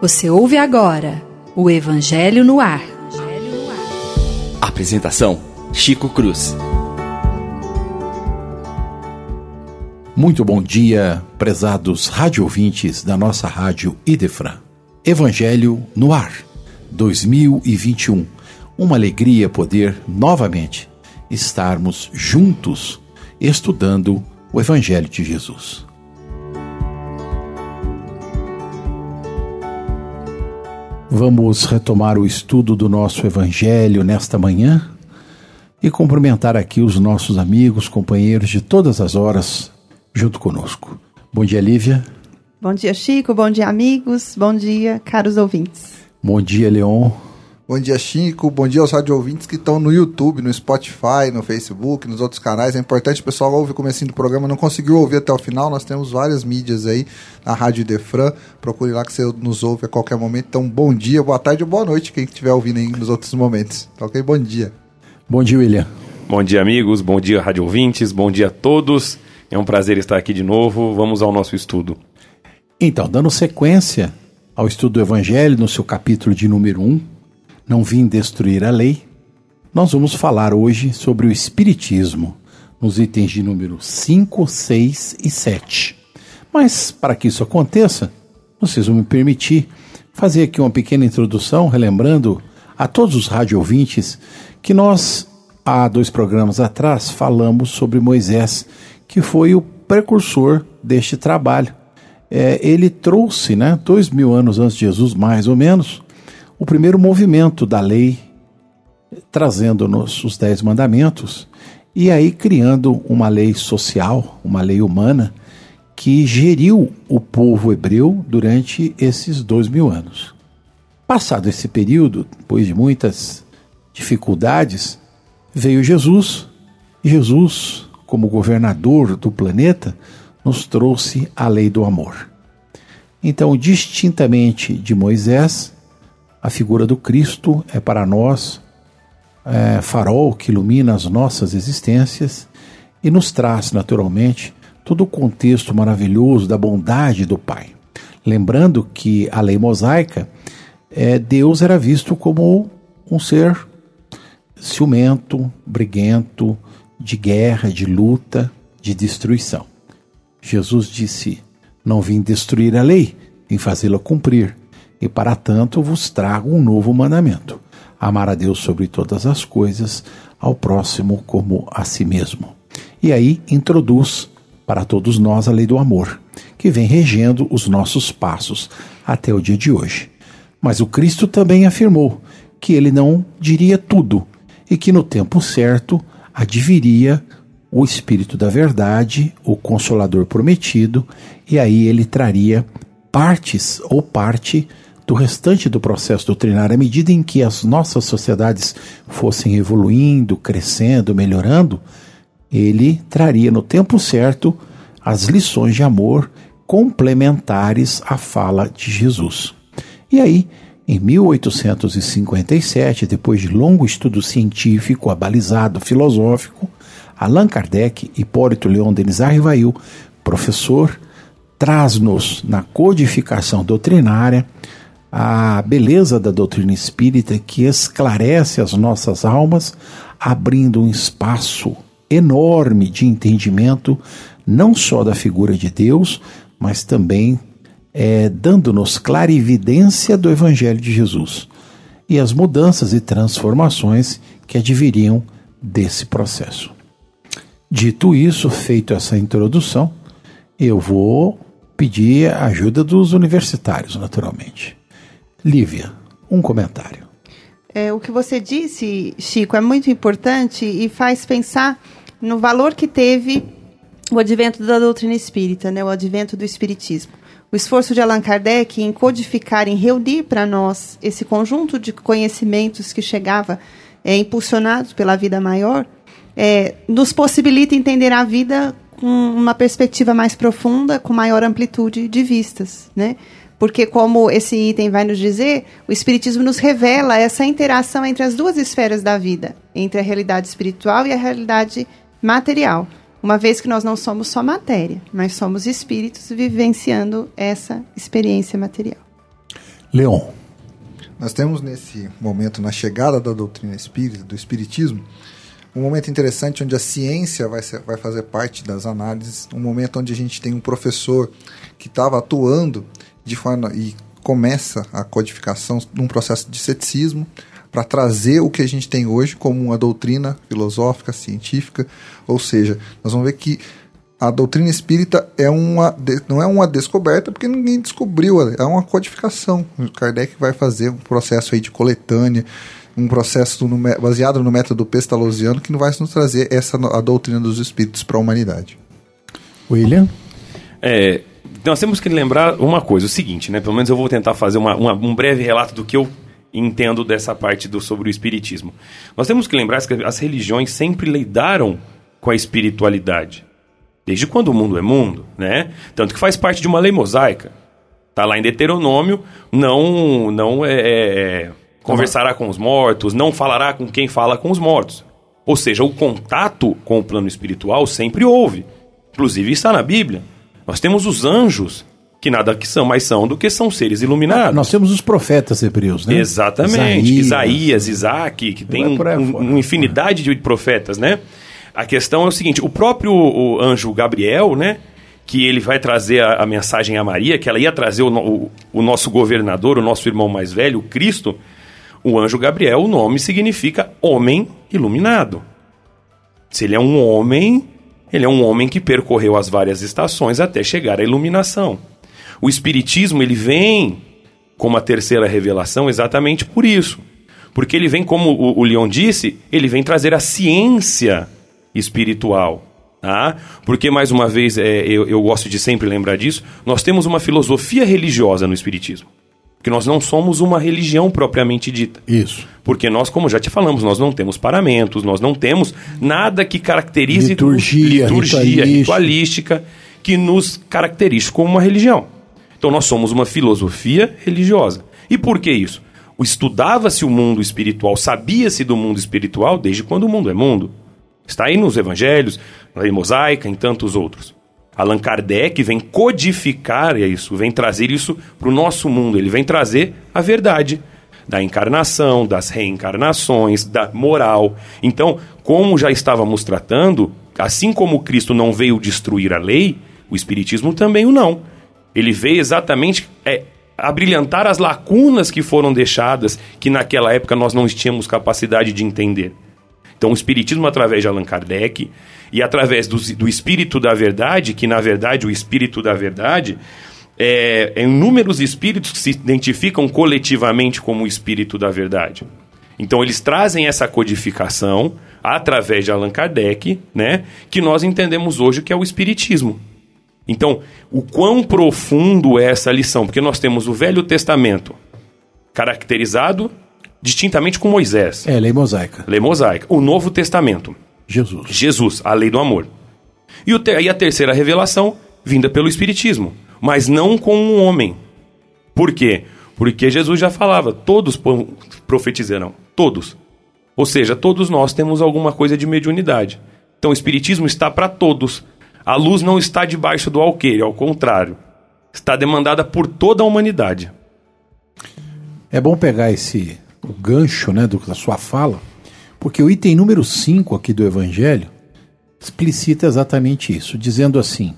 Você ouve agora o Evangelho no Ar. Apresentação: Chico Cruz. Muito bom dia, prezados rádio ouvintes da nossa rádio Idefran. Evangelho no Ar, 2021. Uma alegria poder novamente estarmos juntos estudando o Evangelho de Jesus. Vamos retomar o estudo do nosso Evangelho nesta manhã e cumprimentar aqui os nossos amigos, companheiros de todas as horas junto conosco. Bom dia, Lívia. Bom dia, Chico. Bom dia, amigos. Bom dia, caros ouvintes. Bom dia, Leon. Bom dia, Chico. Bom dia aos rádio ouvintes que estão no YouTube, no Spotify, no Facebook, nos outros canais. É importante o pessoal ouve o comecinho do programa, não conseguiu ouvir até o final. Nós temos várias mídias aí na Rádio Defran. Procure lá que você nos ouve a qualquer momento. Então, bom dia, boa tarde ou boa noite, quem estiver ouvindo aí nos outros momentos. Tá ok? Bom dia. Bom dia, William. Bom dia, amigos. Bom dia, rádio ouvintes. Bom dia a todos. É um prazer estar aqui de novo. Vamos ao nosso estudo. Então, dando sequência ao estudo do Evangelho, no seu capítulo de número 1, Não Vim Destruir a Lei, nós vamos falar hoje sobre o Espiritismo, nos itens de número 5, 6 e 7. Mas, para que isso aconteça, vocês vão me permitir fazer aqui uma pequena introdução, relembrando a todos os rádio ouvintes que nós, há dois programas atrás, falamos sobre Moisés que foi o precursor deste trabalho. É, ele trouxe, né, dois mil anos antes de Jesus, mais ou menos, o primeiro movimento da lei, trazendo-nos os dez mandamentos, e aí criando uma lei social, uma lei humana, que geriu o povo hebreu durante esses dois mil anos. Passado esse período, depois de muitas dificuldades, veio Jesus. Jesus como governador do planeta, nos trouxe a lei do amor. Então, distintamente de Moisés, a figura do Cristo é para nós é, farol que ilumina as nossas existências e nos traz, naturalmente, todo o contexto maravilhoso da bondade do Pai. Lembrando que a lei mosaica, é, Deus era visto como um ser ciumento, briguento, de guerra, de luta, de destruição. Jesus disse: Não vim destruir a lei, vim fazê-la cumprir, e para tanto vos trago um novo mandamento: amar a Deus sobre todas as coisas, ao próximo como a si mesmo. E aí introduz para todos nós a lei do amor, que vem regendo os nossos passos até o dia de hoje. Mas o Cristo também afirmou que ele não diria tudo e que no tempo certo adviria o Espírito da Verdade, o Consolador prometido, e aí ele traria partes ou parte do restante do processo doutrinário à medida em que as nossas sociedades fossem evoluindo, crescendo, melhorando, ele traria no tempo certo as lições de amor complementares à fala de Jesus. E aí, em 1857, depois de longo estudo científico, abalizado, filosófico, Allan Kardec, Hipólito Leon Denis Arrivail, professor, traz-nos na codificação doutrinária a beleza da doutrina espírita que esclarece as nossas almas, abrindo um espaço enorme de entendimento, não só da figura de Deus, mas também é, dando-nos clarividência do Evangelho de Jesus e as mudanças e transformações que adviriam desse processo. Dito isso, feito essa introdução, eu vou pedir a ajuda dos universitários, naturalmente. Lívia, um comentário. É, o que você disse, Chico, é muito importante e faz pensar no valor que teve o advento da doutrina espírita, né, o advento do espiritismo o esforço de Allan Kardec em codificar, em reunir para nós esse conjunto de conhecimentos que chegava é, impulsionado pela vida maior, é, nos possibilita entender a vida com uma perspectiva mais profunda, com maior amplitude de vistas, né? Porque, como esse item vai nos dizer, o Espiritismo nos revela essa interação entre as duas esferas da vida, entre a realidade espiritual e a realidade material uma vez que nós não somos só matéria, mas somos espíritos vivenciando essa experiência material. Leon. Nós temos nesse momento, na chegada da doutrina espírita, do espiritismo, um momento interessante onde a ciência vai, ser, vai fazer parte das análises, um momento onde a gente tem um professor que estava atuando de forma e começa a codificação num processo de ceticismo para trazer o que a gente tem hoje como uma doutrina filosófica, científica, ou seja, nós vamos ver que a doutrina espírita é uma, não é uma descoberta porque ninguém descobriu, é uma codificação. O Kardec vai fazer um processo aí de coletânea, um processo no, baseado no método pestalozziano que vai nos trazer essa a doutrina dos espíritos para a humanidade. William? É, nós temos que lembrar uma coisa, o seguinte, né? Pelo menos eu vou tentar fazer uma, uma, um breve relato do que eu entendo dessa parte do, sobre o espiritismo. Nós temos que lembrar que as religiões sempre lidaram com a espiritualidade. Desde quando o mundo é mundo, né? Tanto que faz parte de uma lei mosaica. Está lá em Deuteronômio, não, não é, é conversará com os mortos, não falará com quem fala com os mortos. Ou seja, o contato com o plano espiritual sempre houve. Inclusive está na Bíblia. Nós temos os anjos, que nada que são, mais são do que são seres iluminados. Nós temos os profetas hebreus, né? Exatamente. Isaías, Isaías Isaac, que tem um, um, uma infinidade de profetas, né? A questão é o seguinte: o próprio o anjo Gabriel, né? Que ele vai trazer a, a mensagem a Maria, que ela ia trazer o, o, o nosso governador, o nosso irmão mais velho, o Cristo o anjo Gabriel, o nome significa homem iluminado. Se ele é um homem, ele é um homem que percorreu as várias estações até chegar à iluminação. O espiritismo, ele vem como a terceira revelação exatamente por isso. Porque ele vem, como o, o Leon disse, ele vem trazer a ciência espiritual. Tá? Porque, mais uma vez, é, eu, eu gosto de sempre lembrar disso, nós temos uma filosofia religiosa no espiritismo. Porque nós não somos uma religião propriamente dita. Isso. Porque nós, como já te falamos, nós não temos paramentos, nós não temos nada que caracterize liturgia, liturgia ritualística. ritualística que nos caracterize como uma religião. Então nós somos uma filosofia religiosa. E por que isso? Estudava-se o mundo espiritual, sabia-se do mundo espiritual desde quando o mundo é mundo. Está aí nos evangelhos, na lei mosaica, em tantos outros. Allan Kardec vem codificar isso, vem trazer isso para o nosso mundo. Ele vem trazer a verdade da encarnação, das reencarnações, da moral. Então, como já estávamos tratando, assim como Cristo não veio destruir a lei, o Espiritismo também o não. Ele veio exatamente é, abrilhantar as lacunas que foram deixadas, que naquela época nós não tínhamos capacidade de entender. Então, o Espiritismo, através de Allan Kardec, e através do, do Espírito da Verdade, que na verdade o Espírito da Verdade é, é inúmeros espíritos que se identificam coletivamente como o Espírito da Verdade. Então, eles trazem essa codificação através de Allan Kardec, né, que nós entendemos hoje que é o Espiritismo. Então, o quão profundo é essa lição? Porque nós temos o Velho Testamento caracterizado distintamente com Moisés. É, lei mosaica. Lei mosaica. O Novo Testamento. Jesus. Jesus, a lei do amor. E, o e a terceira revelação, vinda pelo Espiritismo, mas não com um homem. Por quê? Porque Jesus já falava, todos profetizarão, todos. Ou seja, todos nós temos alguma coisa de mediunidade. Então o Espiritismo está para todos. A luz não está debaixo do alqueire, ao contrário. Está demandada por toda a humanidade. É bom pegar esse o gancho né, do, da sua fala, porque o item número 5 aqui do Evangelho explicita exatamente isso, dizendo assim: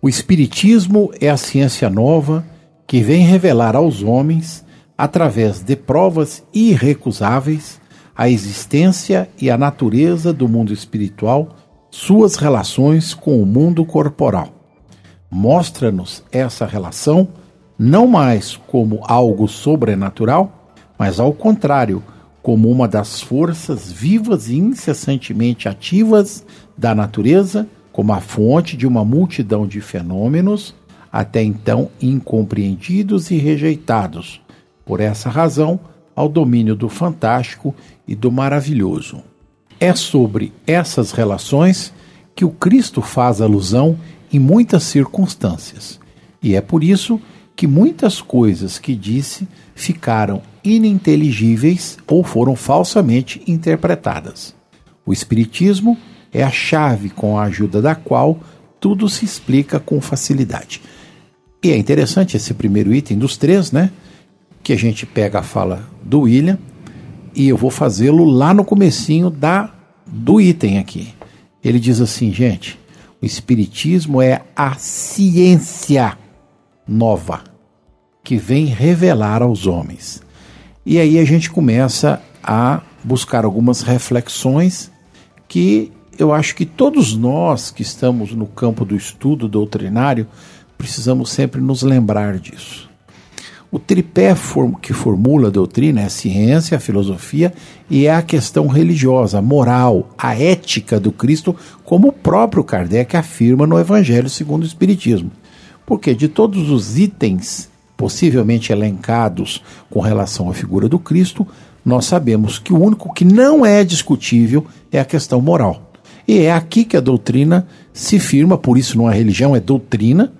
o Espiritismo é a ciência nova que vem revelar aos homens, através de provas irrecusáveis, a existência e a natureza do mundo espiritual, suas relações com o mundo corporal. Mostra-nos essa relação não mais como algo sobrenatural, mas ao contrário, como uma das forças vivas e incessantemente ativas da natureza, como a fonte de uma multidão de fenômenos até então incompreendidos e rejeitados, por essa razão, ao domínio do fantástico e do maravilhoso. É sobre essas relações que o Cristo faz alusão em muitas circunstâncias, e é por isso que muitas coisas que disse ficaram ininteligíveis ou foram falsamente interpretadas. O Espiritismo é a chave com a ajuda da qual tudo se explica com facilidade. E é interessante esse primeiro item dos três, né? Que a gente pega a fala do William e eu vou fazê-lo lá no comecinho da do item aqui. Ele diz assim, gente, o espiritismo é a ciência nova que vem revelar aos homens. E aí a gente começa a buscar algumas reflexões que eu acho que todos nós que estamos no campo do estudo doutrinário precisamos sempre nos lembrar disso. O tripé que formula a doutrina é a ciência, a filosofia e é a questão religiosa, a moral, a ética do Cristo, como o próprio Kardec afirma no Evangelho segundo o Espiritismo. Porque de todos os itens possivelmente elencados com relação à figura do Cristo, nós sabemos que o único que não é discutível é a questão moral. E é aqui que a doutrina se firma, por isso não é religião, é doutrina,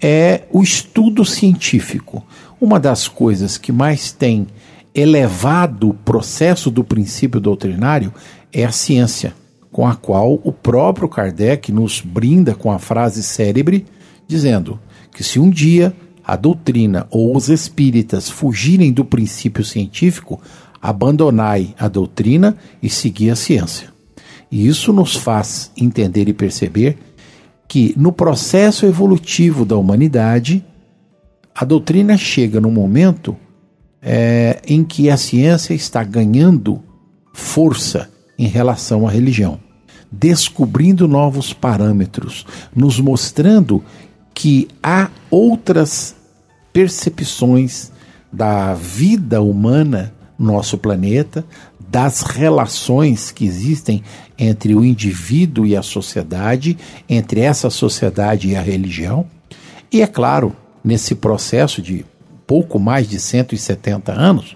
é o estudo científico. Uma das coisas que mais tem elevado o processo do princípio doutrinário é a ciência, com a qual o próprio Kardec nos brinda com a frase célebre, dizendo que se um dia a doutrina ou os espíritas fugirem do princípio científico, abandonai a doutrina e segui a ciência. E isso nos faz entender e perceber que no processo evolutivo da humanidade, a doutrina chega num momento é, em que a ciência está ganhando força em relação à religião, descobrindo novos parâmetros, nos mostrando que há outras percepções da vida humana no nosso planeta, das relações que existem entre o indivíduo e a sociedade, entre essa sociedade e a religião. E é claro, nesse processo de pouco mais de 170 anos,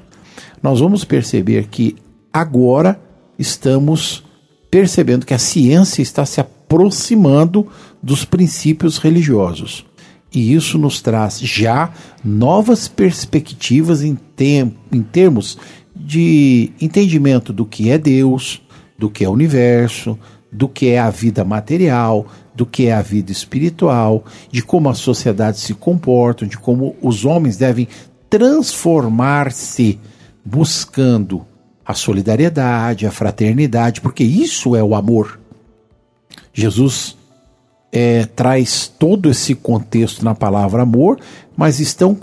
nós vamos perceber que agora estamos percebendo que a ciência está se aproximando dos princípios religiosos. E isso nos traz já novas perspectivas em, tem, em termos de entendimento do que é Deus, do que é o universo, do que é a vida material, do que é a vida espiritual, de como a sociedade se comporta, de como os homens devem transformar-se buscando a solidariedade, a fraternidade, porque isso é o amor. Jesus é, traz todo esse contexto na palavra amor, mas estão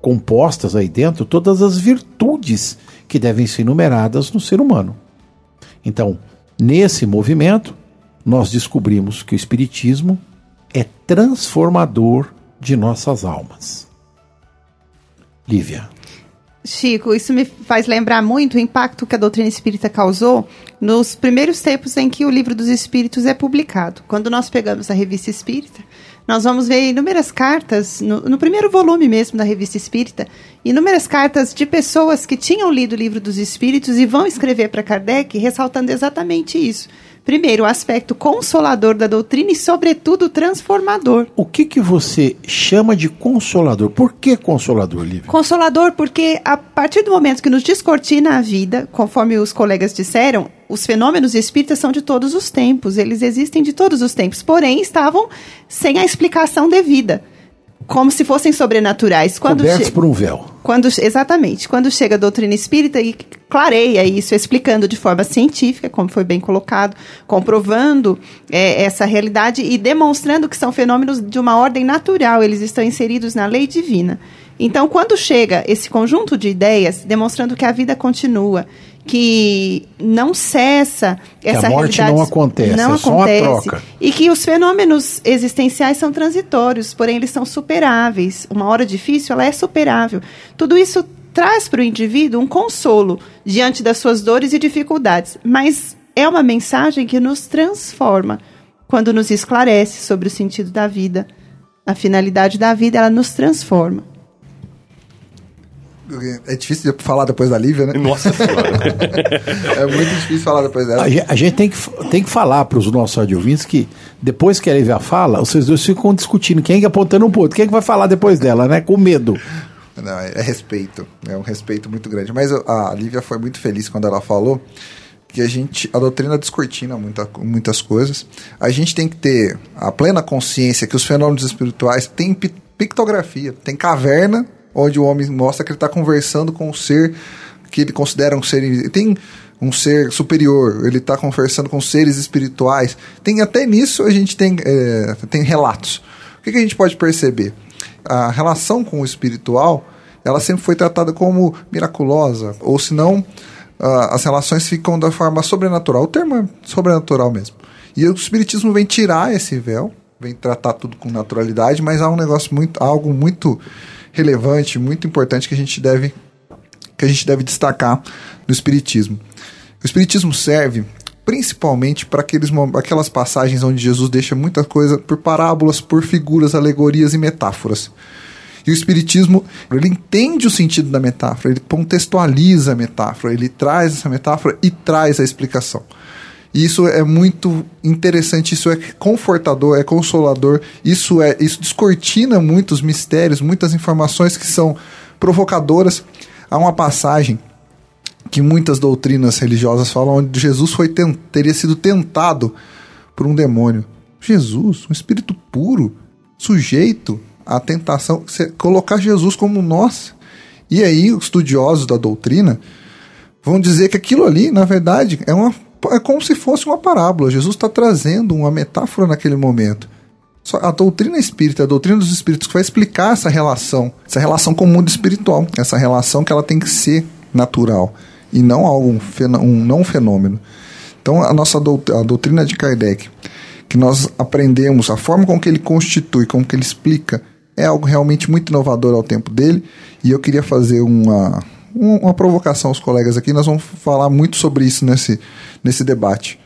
compostas aí dentro todas as virtudes que devem ser enumeradas no ser humano. Então, nesse movimento, nós descobrimos que o Espiritismo é transformador de nossas almas. Lívia. Chico, isso me faz lembrar muito o impacto que a doutrina espírita causou nos primeiros tempos em que o livro dos espíritos é publicado. Quando nós pegamos a revista espírita, nós vamos ver inúmeras cartas, no, no, primeiro volume mesmo da revista espírita, inúmeras cartas de pessoas que tinham lido o livro dos espíritos e vão escrever para Kardec ressaltando exatamente isso Primeiro, o aspecto consolador da doutrina e, sobretudo, transformador. O que, que você chama de consolador? Por que consolador, Lívia? Consolador porque, a partir do momento que nos descortina a vida, conforme os colegas disseram, os fenômenos espíritas são de todos os tempos, eles existem de todos os tempos, porém estavam sem a explicação devida como se fossem sobrenaturais. Quando Cobertos por um véu. Quando, exatamente. Quando chega a doutrina espírita e clareia isso, explicando de forma científica, como foi bem colocado, comprovando é, essa realidade e demonstrando que são fenômenos de uma ordem natural, eles estão inseridos na lei divina. Então, quando chega esse conjunto de ideias, demonstrando que a vida continua, que não cessa essa que a morte não acontece, não é acontece, só a troca. E que os fenômenos existenciais são transitórios, porém eles são superáveis. Uma hora difícil, ela é superável. Tudo isso traz para o indivíduo um consolo diante das suas dores e dificuldades, mas é uma mensagem que nos transforma quando nos esclarece sobre o sentido da vida. A finalidade da vida, ela nos transforma. É difícil de falar depois da Lívia, né? Nossa Senhora. é muito difícil falar depois dela. A gente, a gente tem, que, tem que falar para os nossos audiovins que depois que a Lívia fala, vocês dois ficam discutindo quem é que apontando um ponto, quem é que vai falar depois dela, né? Com medo. Não, é, é respeito. É um respeito muito grande. Mas a Lívia foi muito feliz quando ela falou que a gente a doutrina descortina muita, muitas coisas. A gente tem que ter a plena consciência que os fenômenos espirituais têm pi- pictografia, tem caverna onde o homem mostra que ele está conversando com um ser que ele considera um ser tem um ser superior, ele está conversando com seres espirituais. Tem até nisso a gente tem, é, tem relatos. O que, que a gente pode perceber? A relação com o espiritual ela sempre foi tratada como miraculosa, ou senão as relações ficam da forma sobrenatural. O termo é sobrenatural mesmo. E o espiritismo vem tirar esse véu, vem tratar tudo com naturalidade, mas há um negócio muito, algo muito relevante, muito importante que a gente deve que a gente deve destacar do espiritismo. O espiritismo serve principalmente para aqueles aquelas passagens onde Jesus deixa muita coisa por parábolas, por figuras, alegorias e metáforas. E o Espiritismo, ele entende o sentido da metáfora, ele contextualiza a metáfora, ele traz essa metáfora e traz a explicação. E isso é muito interessante, isso é confortador, é consolador, isso é isso descortina muitos mistérios, muitas informações que são provocadoras. Há uma passagem que muitas doutrinas religiosas falam onde Jesus foi teria sido tentado por um demônio. Jesus, um espírito puro, sujeito à tentação, colocar Jesus como nós. E aí, os estudiosos da doutrina vão dizer que aquilo ali, na verdade, é, uma, é como se fosse uma parábola. Jesus está trazendo uma metáfora naquele momento. A doutrina espírita, a doutrina dos espíritos, que vai explicar essa relação, essa relação com o mundo espiritual, essa relação que ela tem que ser natural e não algo um, não fenômeno. Então, a nossa dout- a doutrina de Kardec, que nós aprendemos, a forma com que ele constitui, com que ele explica, é algo realmente muito inovador ao tempo dele. E eu queria fazer uma, um- uma provocação aos colegas aqui. Nós vamos falar muito sobre isso nesse, nesse debate.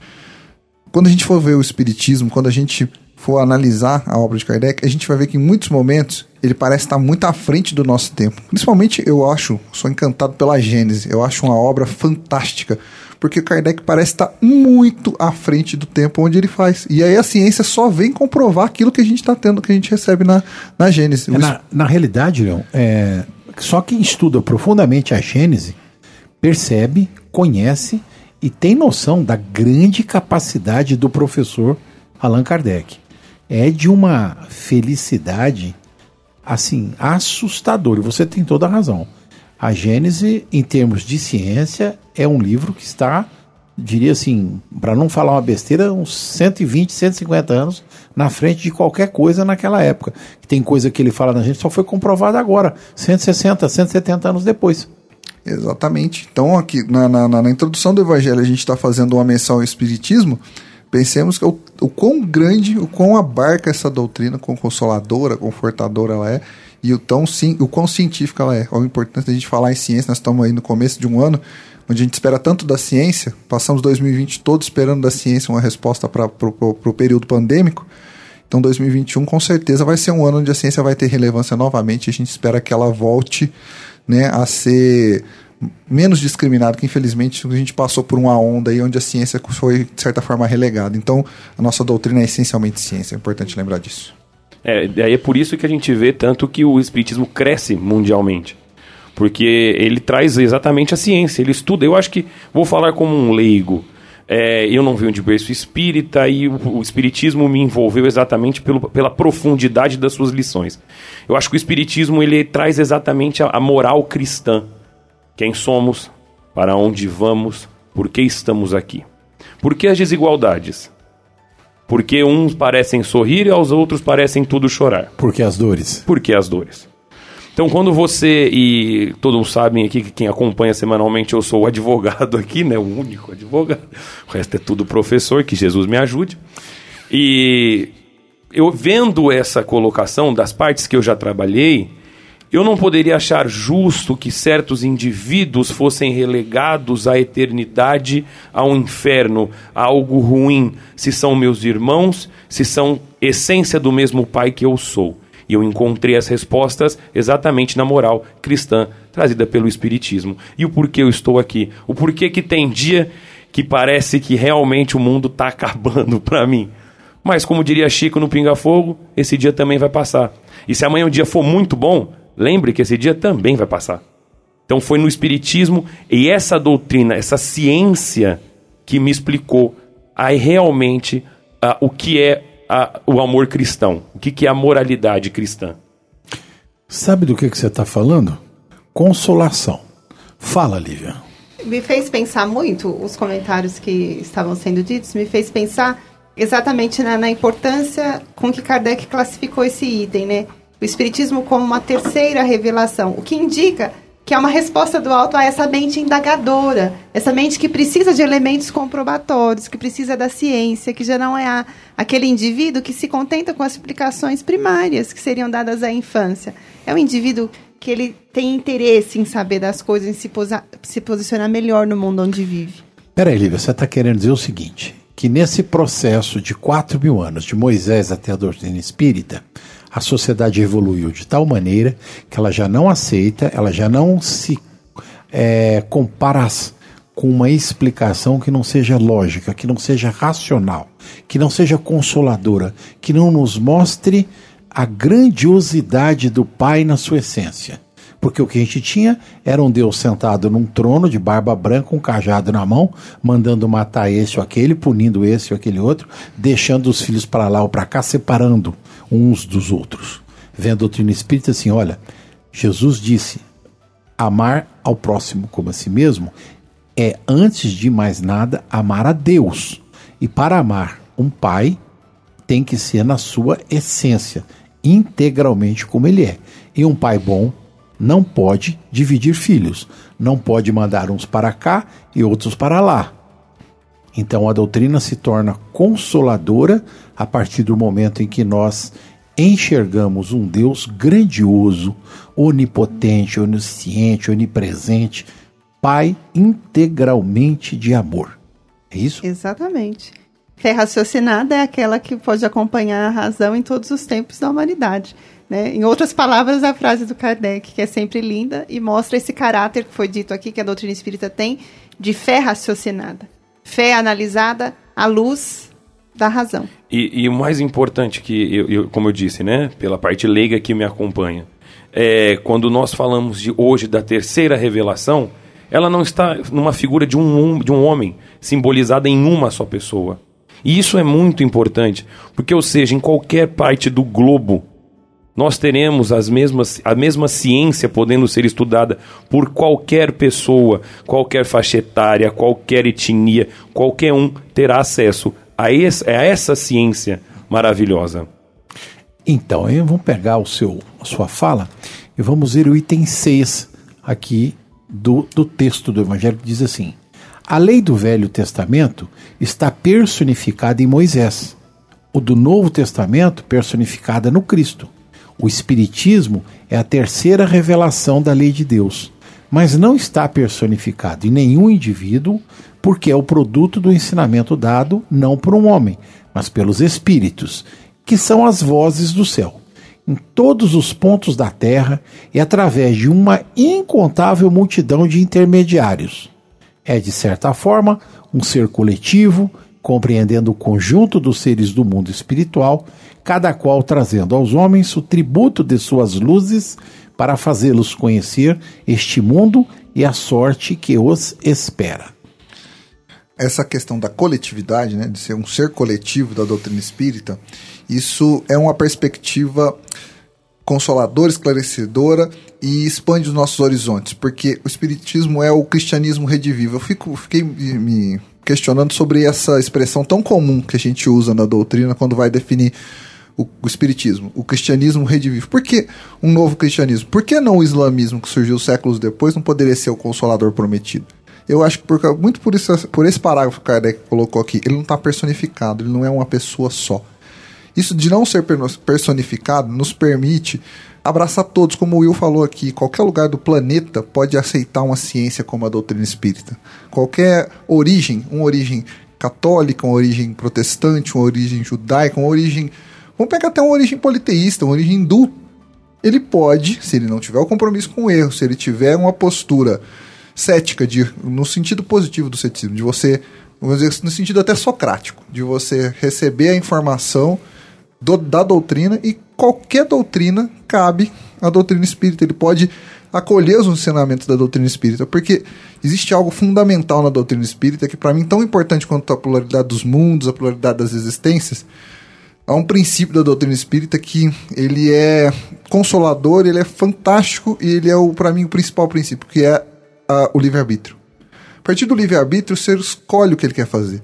Quando a gente for ver o Espiritismo, quando a gente for analisar a obra de Kardec, a gente vai ver que em muitos momentos ele parece estar muito à frente do nosso tempo. Principalmente eu acho, sou encantado pela Gênese, eu acho uma obra fantástica, porque Kardec parece estar muito à frente do tempo onde ele faz. E aí a ciência só vem comprovar aquilo que a gente está tendo, que a gente recebe na, na Gênese. É, na, na realidade, Leon, é, só quem estuda profundamente a Gênese percebe, conhece e tem noção da grande capacidade do professor Allan Kardec. É de uma felicidade assim assustadora. Você tem toda a razão. A Gênese, em termos de ciência, é um livro que está, diria assim, para não falar uma besteira, uns 120, 150 anos na frente de qualquer coisa naquela época. Tem coisa que ele fala na gente só foi comprovada agora, 160, 170 anos depois. Exatamente. Então, aqui na, na, na introdução do Evangelho, a gente está fazendo uma menção ao Espiritismo. Pensemos que o, o quão grande, o quão abarca essa doutrina, quão consoladora, confortadora ela é, e o, tão, sim, o quão científica ela é. Importante a gente falar em ciência, nós estamos aí no começo de um ano, onde a gente espera tanto da ciência, passamos 2020 todo esperando da ciência uma resposta para o período pandêmico. Então 2021 com certeza vai ser um ano onde a ciência vai ter relevância novamente. A gente espera que ela volte né, a ser menos discriminada, que infelizmente a gente passou por uma onda aí onde a ciência foi, de certa forma, relegada. Então a nossa doutrina é essencialmente ciência, é importante lembrar disso. É, daí é por isso que a gente vê tanto que o espiritismo cresce mundialmente. Porque ele traz exatamente a ciência, ele estuda. Eu acho que, vou falar como um leigo, é, eu não venho de berço espírita e o, o espiritismo me envolveu exatamente pelo, pela profundidade das suas lições. Eu acho que o espiritismo ele traz exatamente a, a moral cristã. Quem somos, para onde vamos, por que estamos aqui. Por que as desigualdades? Porque uns parecem sorrir e aos outros parecem tudo chorar. Porque as dores. Por que as dores? Então, quando você, e todos sabem aqui que quem acompanha semanalmente, eu sou o advogado aqui, né? O único advogado. O resto é tudo professor, que Jesus me ajude. E eu vendo essa colocação das partes que eu já trabalhei, eu não poderia achar justo que certos indivíduos fossem relegados à eternidade, ao inferno, a algo ruim, se são meus irmãos, se são essência do mesmo pai que eu sou. E eu encontrei as respostas exatamente na moral cristã trazida pelo Espiritismo. E o porquê eu estou aqui? O porquê que tem dia que parece que realmente o mundo está acabando para mim. Mas, como diria Chico no Pinga Fogo, esse dia também vai passar. E se amanhã o dia for muito bom, lembre que esse dia também vai passar. Então foi no Espiritismo e essa doutrina, essa ciência que me explicou aí realmente ah, o que é ah, o amor cristão, o que, que é a moralidade cristã. Sabe do que, que você está falando? Consolação. Fala, Lívia. Me fez pensar muito, os comentários que estavam sendo ditos, me fez pensar exatamente na, na importância com que Kardec classificou esse item, né? O Espiritismo como uma terceira revelação, o que indica que é uma resposta do alto a essa mente indagadora, essa mente que precisa de elementos comprobatórios, que precisa da ciência, que já não é a, aquele indivíduo que se contenta com as explicações primárias que seriam dadas à infância. É um indivíduo que ele tem interesse em saber das coisas, em se, posa, se posicionar melhor no mundo onde vive. Peraí, Lívia, você está querendo dizer o seguinte: que nesse processo de 4 mil anos, de Moisés até a doutrina espírita, a sociedade evoluiu de tal maneira que ela já não aceita, ela já não se é, compara com uma explicação que não seja lógica, que não seja racional, que não seja consoladora, que não nos mostre a grandiosidade do Pai na sua essência. Porque o que a gente tinha era um Deus sentado num trono de barba branca, um cajado na mão, mandando matar esse ou aquele, punindo esse ou aquele outro, deixando os filhos para lá ou para cá, separando uns dos outros. Vem a doutrina espírita assim: olha, Jesus disse: amar ao próximo como a si mesmo é, antes de mais nada, amar a Deus. E para amar um pai, tem que ser na sua essência, integralmente como ele é. E um pai bom não pode dividir filhos, não pode mandar uns para cá e outros para lá. Então a doutrina se torna consoladora a partir do momento em que nós enxergamos um Deus grandioso, onipotente, onisciente, onipresente, Pai integralmente de amor. É isso? Exatamente. Fé raciocinada é aquela que pode acompanhar a razão em todos os tempos da humanidade. Né? Em outras palavras, a frase do Kardec, que é sempre linda e mostra esse caráter que foi dito aqui, que a doutrina espírita tem, de fé raciocinada. Fé analisada à luz da razão. E, e o mais importante que, eu, eu, como eu disse, né, pela parte leiga que me acompanha, é quando nós falamos de hoje da terceira revelação, ela não está numa figura de um, de um homem simbolizada em uma só pessoa. E isso é muito importante, porque, ou seja, em qualquer parte do globo, nós teremos as mesmas, a mesma ciência podendo ser estudada por qualquer pessoa, qualquer faixa etária, qualquer etnia, qualquer um terá acesso a, esse, a essa ciência maravilhosa. Então, vamos pegar o seu, a sua fala e vamos ver o item 6 aqui do, do texto do Evangelho que diz assim: A lei do Velho Testamento está personificada em Moisés, o do Novo Testamento personificada no Cristo. O Espiritismo é a terceira revelação da lei de Deus, mas não está personificado em nenhum indivíduo, porque é o produto do ensinamento dado não por um homem, mas pelos Espíritos, que são as vozes do céu, em todos os pontos da terra e através de uma incontável multidão de intermediários. É, de certa forma, um ser coletivo, compreendendo o conjunto dos seres do mundo espiritual cada qual trazendo aos homens o tributo de suas luzes para fazê-los conhecer este mundo e a sorte que os espera. Essa questão da coletividade, né, de ser um ser coletivo da doutrina espírita, isso é uma perspectiva consoladora, esclarecedora e expande os nossos horizontes, porque o espiritismo é o cristianismo redivivo. Eu fico, fiquei me questionando sobre essa expressão tão comum que a gente usa na doutrina quando vai definir o, o, espiritismo, o cristianismo redivivo. Por que um novo cristianismo? Por que não o islamismo que surgiu séculos depois não poderia ser o consolador prometido? Eu acho que por, muito por, isso, por esse parágrafo que Kardec colocou aqui, ele não está personificado, ele não é uma pessoa só. Isso de não ser personificado nos permite abraçar todos, como o Will falou aqui, qualquer lugar do planeta pode aceitar uma ciência como a doutrina espírita. Qualquer origem, uma origem católica, uma origem protestante, uma origem judaica, uma origem Vamos pegar até uma origem politeísta, uma origem hindu. Ele pode, se ele não tiver o compromisso com o erro, se ele tiver uma postura cética, de, no sentido positivo do ceticismo, de você, vamos dizer, no sentido até socrático, de você receber a informação do, da doutrina e qualquer doutrina cabe à doutrina espírita. Ele pode acolher os ensinamentos da doutrina espírita, porque existe algo fundamental na doutrina espírita que para mim tão importante quanto a pluralidade dos mundos, a pluralidade das existências, há um princípio da doutrina espírita que ele é consolador, ele é fantástico e ele é para mim o principal princípio, que é a, o livre-arbítrio. A partir do livre-arbítrio, o ser escolhe o que ele quer fazer.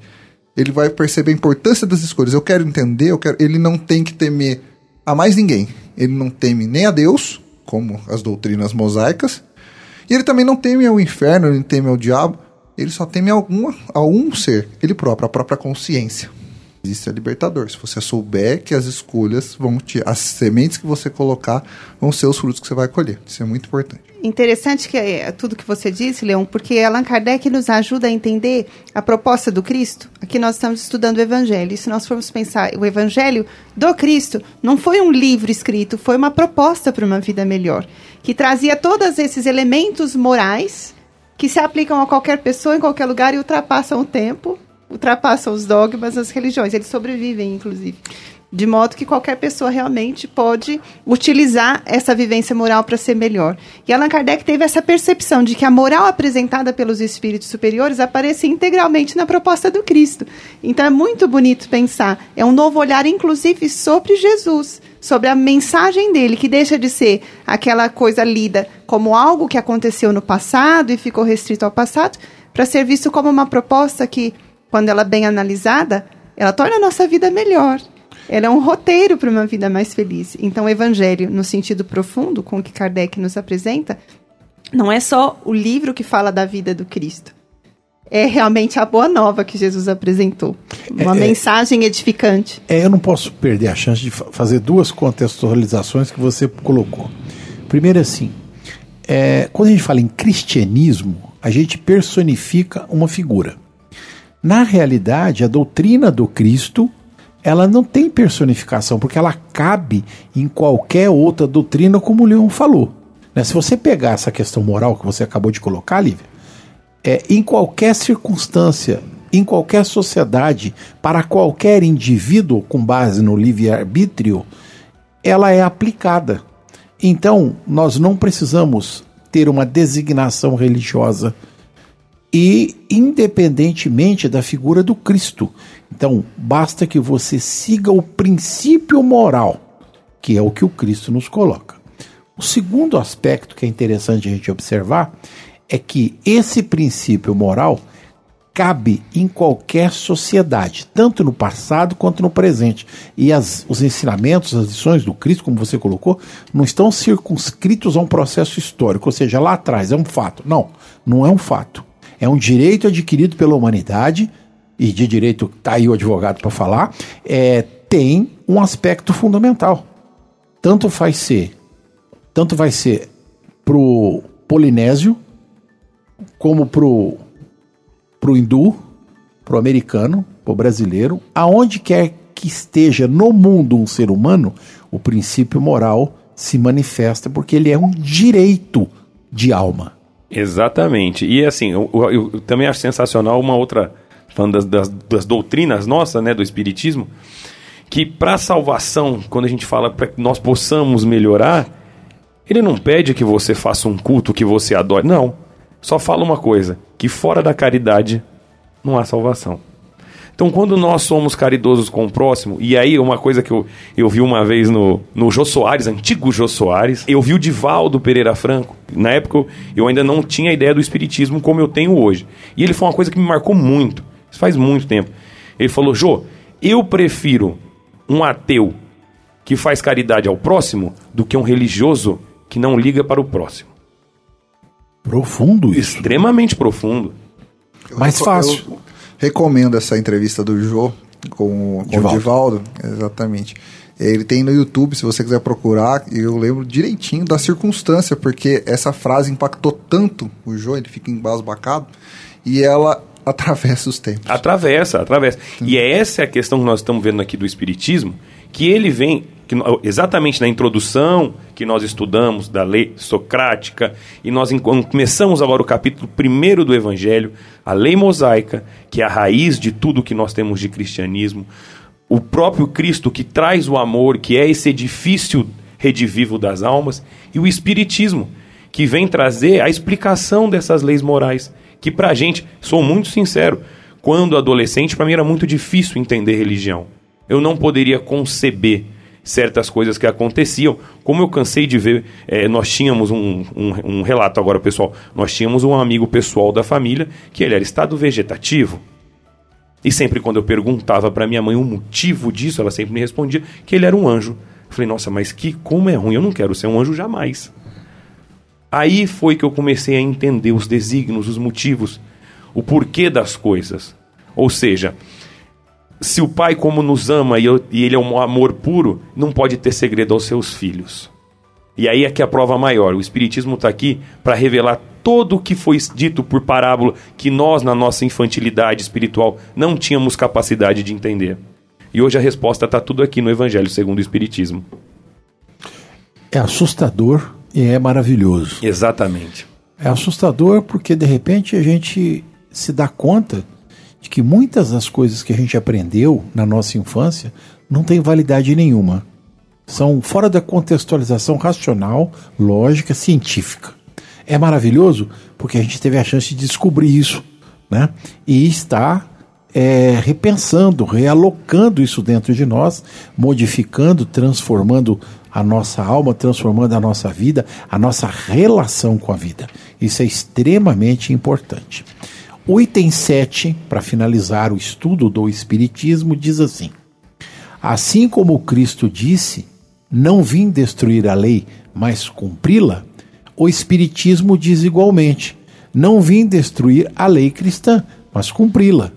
Ele vai perceber a importância das escolhas. Eu quero entender, eu quero, ele não tem que temer a mais ninguém. Ele não teme nem a Deus, como as doutrinas mosaicas, e ele também não teme ao inferno, ele não teme ao diabo, ele só teme a, algum, a um ser, ele próprio, a própria consciência. Isso é libertador. Se você souber que as escolhas vão te. As sementes que você colocar vão ser os frutos que você vai colher. Isso é muito importante. Interessante que é tudo que você disse, Leon, porque Allan Kardec nos ajuda a entender a proposta do Cristo. Aqui nós estamos estudando o Evangelho. E se nós formos pensar, o Evangelho do Cristo não foi um livro escrito, foi uma proposta para uma vida melhor, que trazia todos esses elementos morais que se aplicam a qualquer pessoa em qualquer lugar e ultrapassam o tempo ultrapassam os dogmas, as religiões. Eles sobrevivem, inclusive. De modo que qualquer pessoa realmente pode utilizar essa vivência moral para ser melhor. E Allan Kardec teve essa percepção de que a moral apresentada pelos espíritos superiores aparecia integralmente na proposta do Cristo. Então é muito bonito pensar. É um novo olhar, inclusive, sobre Jesus, sobre a mensagem dele, que deixa de ser aquela coisa lida como algo que aconteceu no passado e ficou restrito ao passado, para ser visto como uma proposta que quando ela é bem analisada, ela torna a nossa vida melhor. Ela é um roteiro para uma vida mais feliz. Então, o Evangelho, no sentido profundo com que Kardec nos apresenta, não é só o livro que fala da vida do Cristo. É realmente a boa nova que Jesus apresentou. Uma é, é. mensagem edificante. É, eu não posso perder a chance de fazer duas contextualizações que você colocou. Primeiro, assim, é, quando a gente fala em cristianismo, a gente personifica uma figura. Na realidade, a doutrina do Cristo ela não tem personificação, porque ela cabe em qualquer outra doutrina, como o Leon falou. Né? Se você pegar essa questão moral que você acabou de colocar, Lívia, é, em qualquer circunstância, em qualquer sociedade, para qualquer indivíduo, com base no livre-arbítrio, ela é aplicada. Então, nós não precisamos ter uma designação religiosa e independentemente da figura do Cristo. Então, basta que você siga o princípio moral, que é o que o Cristo nos coloca. O segundo aspecto que é interessante a gente observar é que esse princípio moral cabe em qualquer sociedade, tanto no passado quanto no presente. E as, os ensinamentos, as lições do Cristo, como você colocou, não estão circunscritos a um processo histórico, ou seja, lá atrás é um fato. Não, não é um fato é um direito adquirido pela humanidade, e de direito está aí o advogado para falar, é, tem um aspecto fundamental. Tanto vai ser, tanto vai ser pro polinésio, como pro, pro hindu, pro americano, pro brasileiro, aonde quer que esteja no mundo um ser humano, o princípio moral se manifesta porque ele é um direito de alma. Exatamente. E assim, eu, eu, eu, também acho sensacional uma outra, falando das, das, das doutrinas nossas, né, do Espiritismo, que para salvação, quando a gente fala para que nós possamos melhorar, ele não pede que você faça um culto que você adore. Não. Só fala uma coisa: que fora da caridade não há salvação. Então, quando nós somos caridosos com o próximo, e aí uma coisa que eu, eu vi uma vez no, no Jô Soares, antigo Jô Soares, eu vi o Divaldo Pereira Franco. Na época eu ainda não tinha ideia do espiritismo como eu tenho hoje. E ele falou uma coisa que me marcou muito. Isso faz muito tempo. Ele falou: Jô, eu prefiro um ateu que faz caridade ao próximo do que um religioso que não liga para o próximo. Profundo isso. Extremamente profundo. Mais fácil. Eu, Recomendo essa entrevista do Jô com, com Divaldo. o Divaldo. Exatamente. Ele tem no YouTube, se você quiser procurar, e eu lembro direitinho da circunstância, porque essa frase impactou tanto o Jô, ele fica embasbacado, e ela atravessa os tempos. Atravessa, atravessa. Sim. E é essa a questão que nós estamos vendo aqui do Espiritismo, que ele vem que, exatamente na introdução que nós estudamos da lei socrática, e nós começamos agora o capítulo primeiro do Evangelho, a lei mosaica, que é a raiz de tudo que nós temos de cristianismo, o próprio Cristo que traz o amor, que é esse edifício redivivo das almas, e o Espiritismo, que vem trazer a explicação dessas leis morais. Que pra gente, sou muito sincero, quando adolescente, para mim era muito difícil entender religião. Eu não poderia conceber certas coisas que aconteciam. Como eu cansei de ver, é, nós tínhamos um, um, um, relato agora, pessoal. Nós tínhamos um amigo pessoal da família que ele era estado vegetativo. E sempre quando eu perguntava para minha mãe o motivo disso, ela sempre me respondia que ele era um anjo. Eu falei, nossa, mas que como é ruim, eu não quero ser um anjo jamais. Aí foi que eu comecei a entender os desígnios, os motivos, o porquê das coisas. Ou seja, se o pai como nos ama e, eu, e ele é um amor puro, não pode ter segredo aos seus filhos. E aí é que é a prova maior. O Espiritismo está aqui para revelar todo o que foi dito por parábola que nós, na nossa infantilidade espiritual, não tínhamos capacidade de entender. E hoje a resposta está tudo aqui no Evangelho segundo o Espiritismo. É assustador e é maravilhoso. Exatamente. É assustador porque de repente a gente se dá conta de que muitas das coisas que a gente aprendeu na nossa infância não tem validade nenhuma. São fora da contextualização racional, lógica, científica. É maravilhoso porque a gente teve a chance de descobrir isso, né? E está é, repensando, realocando isso dentro de nós, modificando, transformando a nossa alma, transformando a nossa vida, a nossa relação com a vida. Isso é extremamente importante. O item 7, para finalizar o estudo do Espiritismo, diz assim: Assim como Cristo disse, não vim destruir a lei, mas cumpri-la, o Espiritismo diz igualmente: não vim destruir a lei cristã, mas cumpri-la.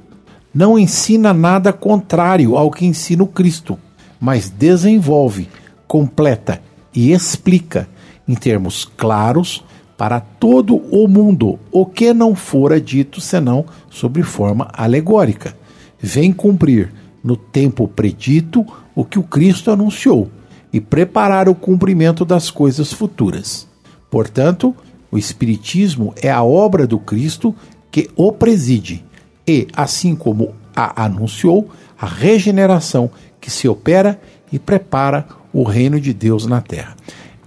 Não ensina nada contrário ao que ensina o Cristo, mas desenvolve, completa e explica, em termos claros, para todo o mundo o que não fora dito senão sobre forma alegórica. Vem cumprir no tempo predito o que o Cristo anunciou e preparar o cumprimento das coisas futuras. Portanto, o Espiritismo é a obra do Cristo que o preside e, assim como a anunciou, a regeneração que se opera e prepara o reino de Deus na terra.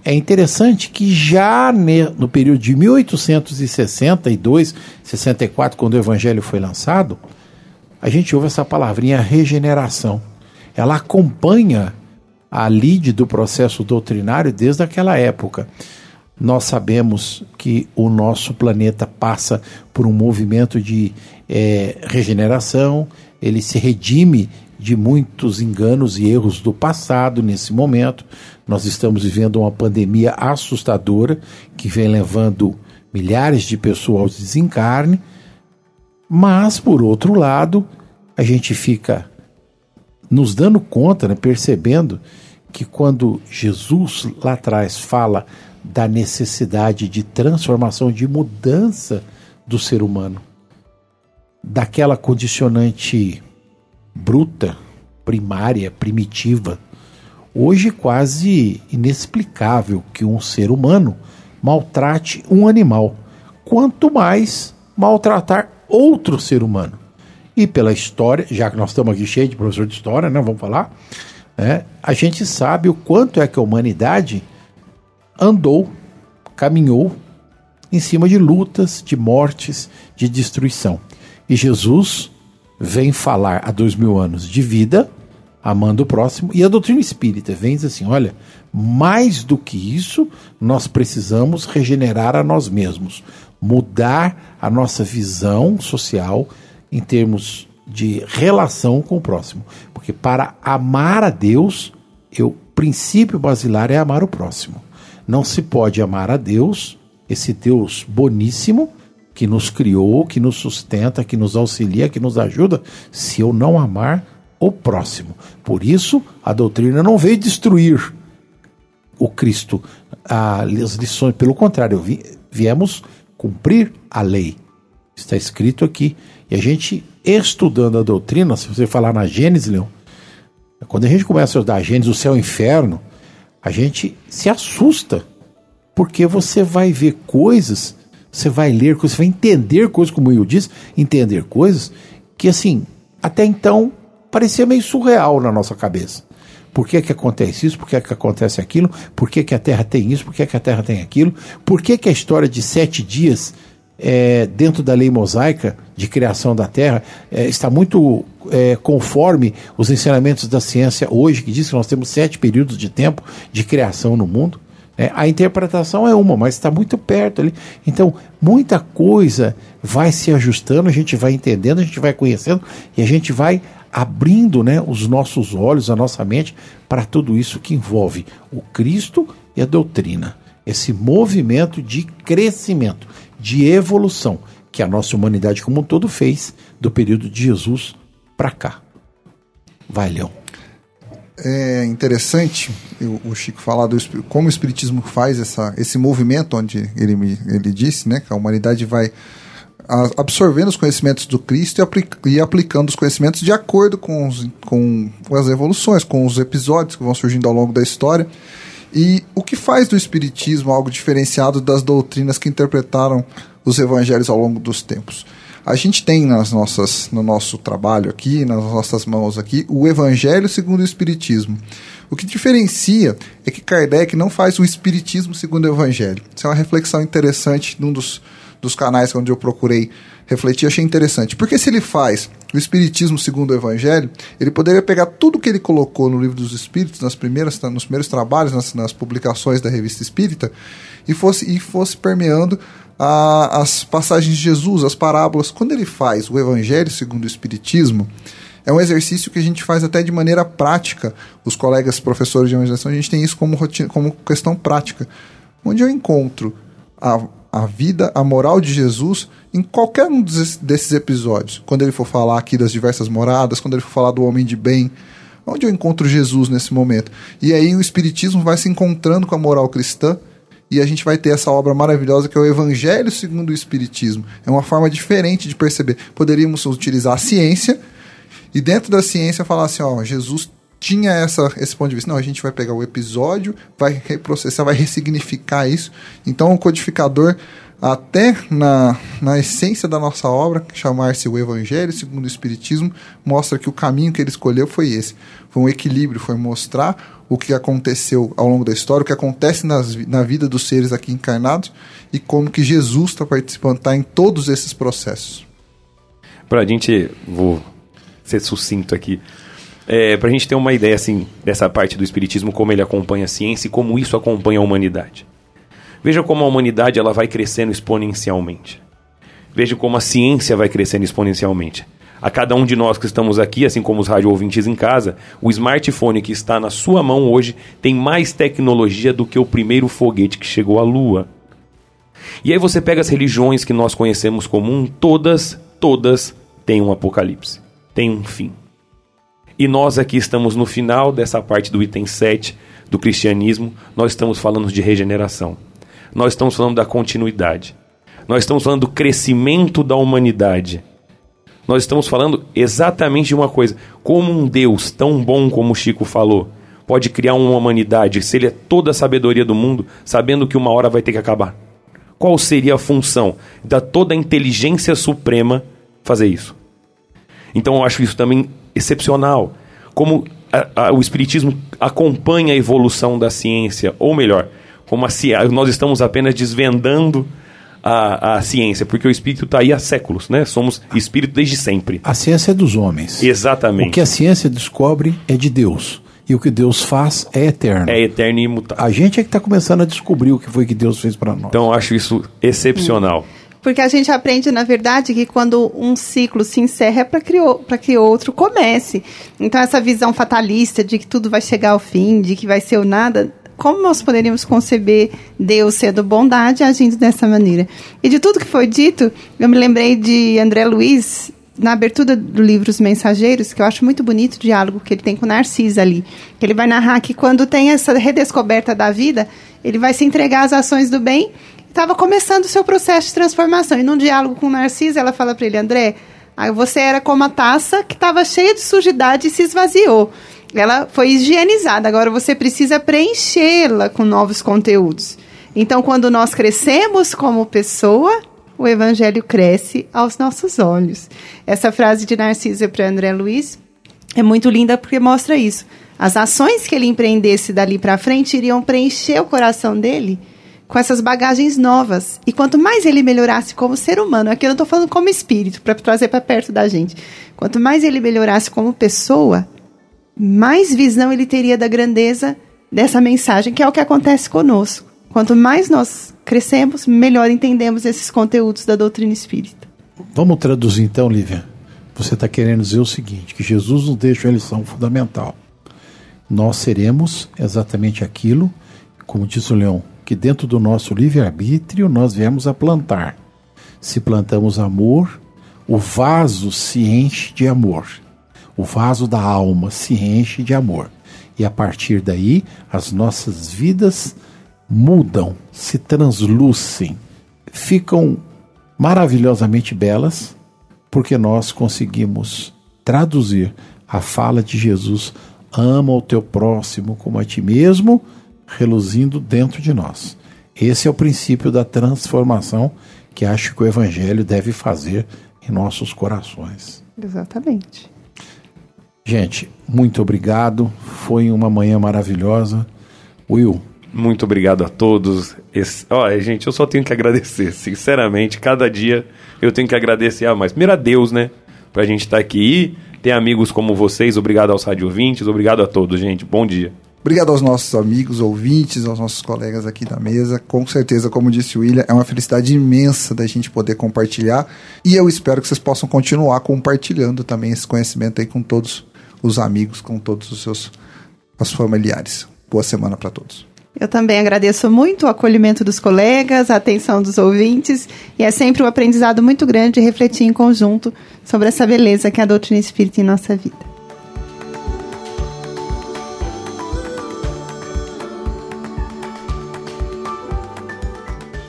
É interessante que já no período de 1862, 64, quando o Evangelho foi lançado, a gente ouve essa palavrinha regeneração. Ela acompanha a lide do processo doutrinário desde aquela época. Nós sabemos que o nosso planeta passa por um movimento de é, regeneração, ele se redime de muitos enganos e erros do passado nesse momento. Nós estamos vivendo uma pandemia assustadora que vem levando milhares de pessoas ao desencarne, mas, por outro lado, a gente fica nos dando conta, né, percebendo que quando Jesus lá atrás fala da necessidade de transformação, de mudança do ser humano, daquela condicionante bruta, primária, primitiva. Hoje quase inexplicável que um ser humano maltrate um animal, quanto mais maltratar outro ser humano. E pela história, já que nós estamos aqui cheios de professor de história, né, vamos falar, né, a gente sabe o quanto é que a humanidade andou, caminhou em cima de lutas, de mortes, de destruição. E Jesus vem falar há dois mil anos de vida, amando o próximo, e a doutrina espírita vem dizer assim: olha, mais do que isso, nós precisamos regenerar a nós mesmos, mudar a nossa visão social em termos de relação com o próximo. Porque para amar a Deus, o princípio basilar é amar o próximo. Não se pode amar a Deus, esse Deus boníssimo, que nos criou, que nos sustenta, que nos auxilia, que nos ajuda, se eu não amar o próximo. Por isso, a doutrina não veio destruir o Cristo, as lições, pelo contrário, viemos cumprir a lei. Está escrito aqui. E a gente, estudando a doutrina, se você falar na Gênesis, Leão, quando a gente começa a estudar a Gênesis, o céu e o inferno, a gente se assusta, porque você vai ver coisas você vai ler coisas, você vai entender coisas, como eu disse, entender coisas que, assim, até então parecia meio surreal na nossa cabeça. por que, que acontece isso, por que, que acontece aquilo, por que, que a Terra tem isso, por que, que a Terra tem aquilo, por que, que a história de sete dias é, dentro da lei mosaica de criação da Terra é, está muito é, conforme os ensinamentos da ciência hoje, que diz que nós temos sete períodos de tempo de criação no mundo. É, a interpretação é uma, mas está muito perto ali. Então, muita coisa vai se ajustando, a gente vai entendendo, a gente vai conhecendo e a gente vai abrindo né, os nossos olhos, a nossa mente para tudo isso que envolve o Cristo e a doutrina. Esse movimento de crescimento, de evolução que a nossa humanidade como um todo fez do período de Jesus para cá. Vai, Leão é interessante o Chico falar do como o espiritismo faz essa, esse movimento onde ele me, ele disse, né, que a humanidade vai absorvendo os conhecimentos do Cristo e, aplica, e aplicando os conhecimentos de acordo com, os, com as evoluções, com os episódios que vão surgindo ao longo da história. E o que faz do espiritismo algo diferenciado das doutrinas que interpretaram os evangelhos ao longo dos tempos? A gente tem nas nossas, no nosso trabalho aqui, nas nossas mãos aqui, o Evangelho segundo o Espiritismo. O que diferencia é que Kardec não faz o Espiritismo segundo o Evangelho. Isso é uma reflexão interessante num dos, dos canais onde eu procurei refletir, achei interessante. Porque se ele faz o Espiritismo segundo o Evangelho, ele poderia pegar tudo que ele colocou no Livro dos Espíritos, nas primeiras, nos primeiros trabalhos, nas, nas publicações da Revista Espírita, e fosse, e fosse permeando a, as passagens de Jesus, as parábolas. Quando ele faz o Evangelho segundo o Espiritismo, é um exercício que a gente faz até de maneira prática. Os colegas professores de evangelização, a gente tem isso como, rotina, como questão prática. Onde eu encontro a, a vida, a moral de Jesus em qualquer um desses, desses episódios. Quando ele for falar aqui das diversas moradas, quando ele for falar do homem de bem, onde eu encontro Jesus nesse momento? E aí o Espiritismo vai se encontrando com a moral cristã e a gente vai ter essa obra maravilhosa que é o Evangelho segundo o Espiritismo. É uma forma diferente de perceber. Poderíamos utilizar a ciência e dentro da ciência falar assim, ó, Jesus tinha essa, esse ponto de vista. Não, a gente vai pegar o episódio, vai reprocessar, vai ressignificar isso. Então o codificador até na, na essência da nossa obra, chamar-se o Evangelho segundo o Espiritismo, mostra que o caminho que ele escolheu foi esse. Foi um equilíbrio, foi mostrar o que aconteceu ao longo da história, o que acontece nas, na vida dos seres aqui encarnados e como que Jesus está participando, está em todos esses processos. Para a gente, vou ser sucinto aqui, é, para a gente ter uma ideia assim dessa parte do Espiritismo, como ele acompanha a ciência e como isso acompanha a humanidade. Veja como a humanidade ela vai crescendo exponencialmente. Veja como a ciência vai crescendo exponencialmente. A cada um de nós que estamos aqui, assim como os rádio ouvintes em casa, o smartphone que está na sua mão hoje tem mais tecnologia do que o primeiro foguete que chegou à Lua. E aí você pega as religiões que nós conhecemos comum, todas, todas têm um apocalipse, têm um fim. E nós aqui estamos no final dessa parte do item 7 do cristianismo, nós estamos falando de regeneração nós estamos falando da continuidade. Nós estamos falando do crescimento da humanidade. Nós estamos falando exatamente de uma coisa: como um Deus tão bom como o Chico falou pode criar uma humanidade se ele é toda a sabedoria do mundo, sabendo que uma hora vai ter que acabar? Qual seria a função da toda a inteligência suprema fazer isso? Então eu acho isso também excepcional. Como a, a, o Espiritismo acompanha a evolução da ciência, ou melhor, como a, nós estamos apenas desvendando a, a ciência, porque o espírito está aí há séculos, né? Somos espírito desde sempre. A ciência é dos homens. Exatamente. O que a ciência descobre é de Deus. E o que Deus faz é eterno. É eterno e imutável. A gente é que está começando a descobrir o que foi que Deus fez para nós. Então eu acho isso excepcional. Hum. Porque a gente aprende, na verdade, que quando um ciclo se encerra é para que, que outro comece. Então, essa visão fatalista de que tudo vai chegar ao fim, de que vai ser o nada, como nós poderíamos conceber Deus sendo bondade agindo dessa maneira? E de tudo que foi dito, eu me lembrei de André Luiz, na abertura do livro Os Mensageiros, que eu acho muito bonito o diálogo que ele tem com Narcisa ali. Ele vai narrar que quando tem essa redescoberta da vida, ele vai se entregar às ações do bem. Estava começando o seu processo de transformação. E num diálogo com Narcisa, ela fala para ele, André, você era como a taça que estava cheia de sujidade e se esvaziou ela foi higienizada, agora você precisa preenchê-la com novos conteúdos. Então, quando nós crescemos como pessoa, o evangelho cresce aos nossos olhos. Essa frase de Narcisa para André Luiz é muito linda porque mostra isso. As ações que ele empreendesse dali para frente iriam preencher o coração dele com essas bagagens novas. E quanto mais ele melhorasse como ser humano, aqui eu não estou falando como espírito, para trazer para perto da gente. Quanto mais ele melhorasse como pessoa, mais visão ele teria da grandeza dessa mensagem, que é o que acontece conosco. Quanto mais nós crescemos, melhor entendemos esses conteúdos da doutrina espírita. Vamos traduzir então, Lívia. Você está querendo dizer o seguinte: que Jesus nos deixa uma lição fundamental. Nós seremos exatamente aquilo, como diz o Leão, que dentro do nosso livre-arbítrio nós viemos a plantar. Se plantamos amor, o vaso se enche de amor. O vaso da alma se enche de amor. E a partir daí, as nossas vidas mudam, se translucem, ficam maravilhosamente belas, porque nós conseguimos traduzir a fala de Jesus: ama o teu próximo como a ti mesmo, reluzindo dentro de nós. Esse é o princípio da transformação que acho que o Evangelho deve fazer em nossos corações. Exatamente. Gente, muito obrigado. Foi uma manhã maravilhosa. Will. Muito obrigado a todos. Esse... Olha, gente, eu só tenho que agradecer. Sinceramente, cada dia eu tenho que agradecer a mais. Primeiro a Deus, né? Pra gente estar tá aqui. Ter amigos como vocês. Obrigado aos rádio ouvintes. Obrigado a todos, gente. Bom dia. Obrigado aos nossos amigos, ouvintes, aos nossos colegas aqui da mesa. Com certeza, como disse o William, é uma felicidade imensa da gente poder compartilhar. E eu espero que vocês possam continuar compartilhando também esse conhecimento aí com todos os amigos, com todos os seus os familiares. Boa semana para todos. Eu também agradeço muito o acolhimento dos colegas, a atenção dos ouvintes, e é sempre um aprendizado muito grande refletir em conjunto sobre essa beleza que é a doutrina espírita em nossa vida.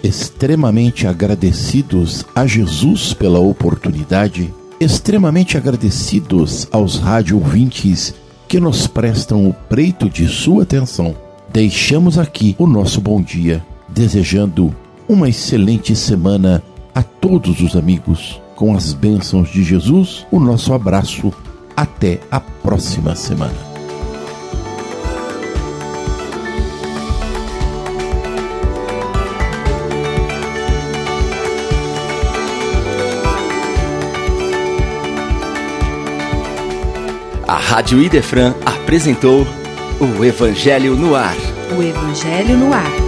Extremamente agradecidos a Jesus pela oportunidade extremamente agradecidos aos rádio ouvintes que nos prestam o preito de sua atenção. Deixamos aqui o nosso bom dia, desejando uma excelente semana a todos os amigos. Com as bênçãos de Jesus, o nosso abraço. Até a próxima semana. A Rádio Idefran apresentou o Evangelho no Ar. O Evangelho no Ar.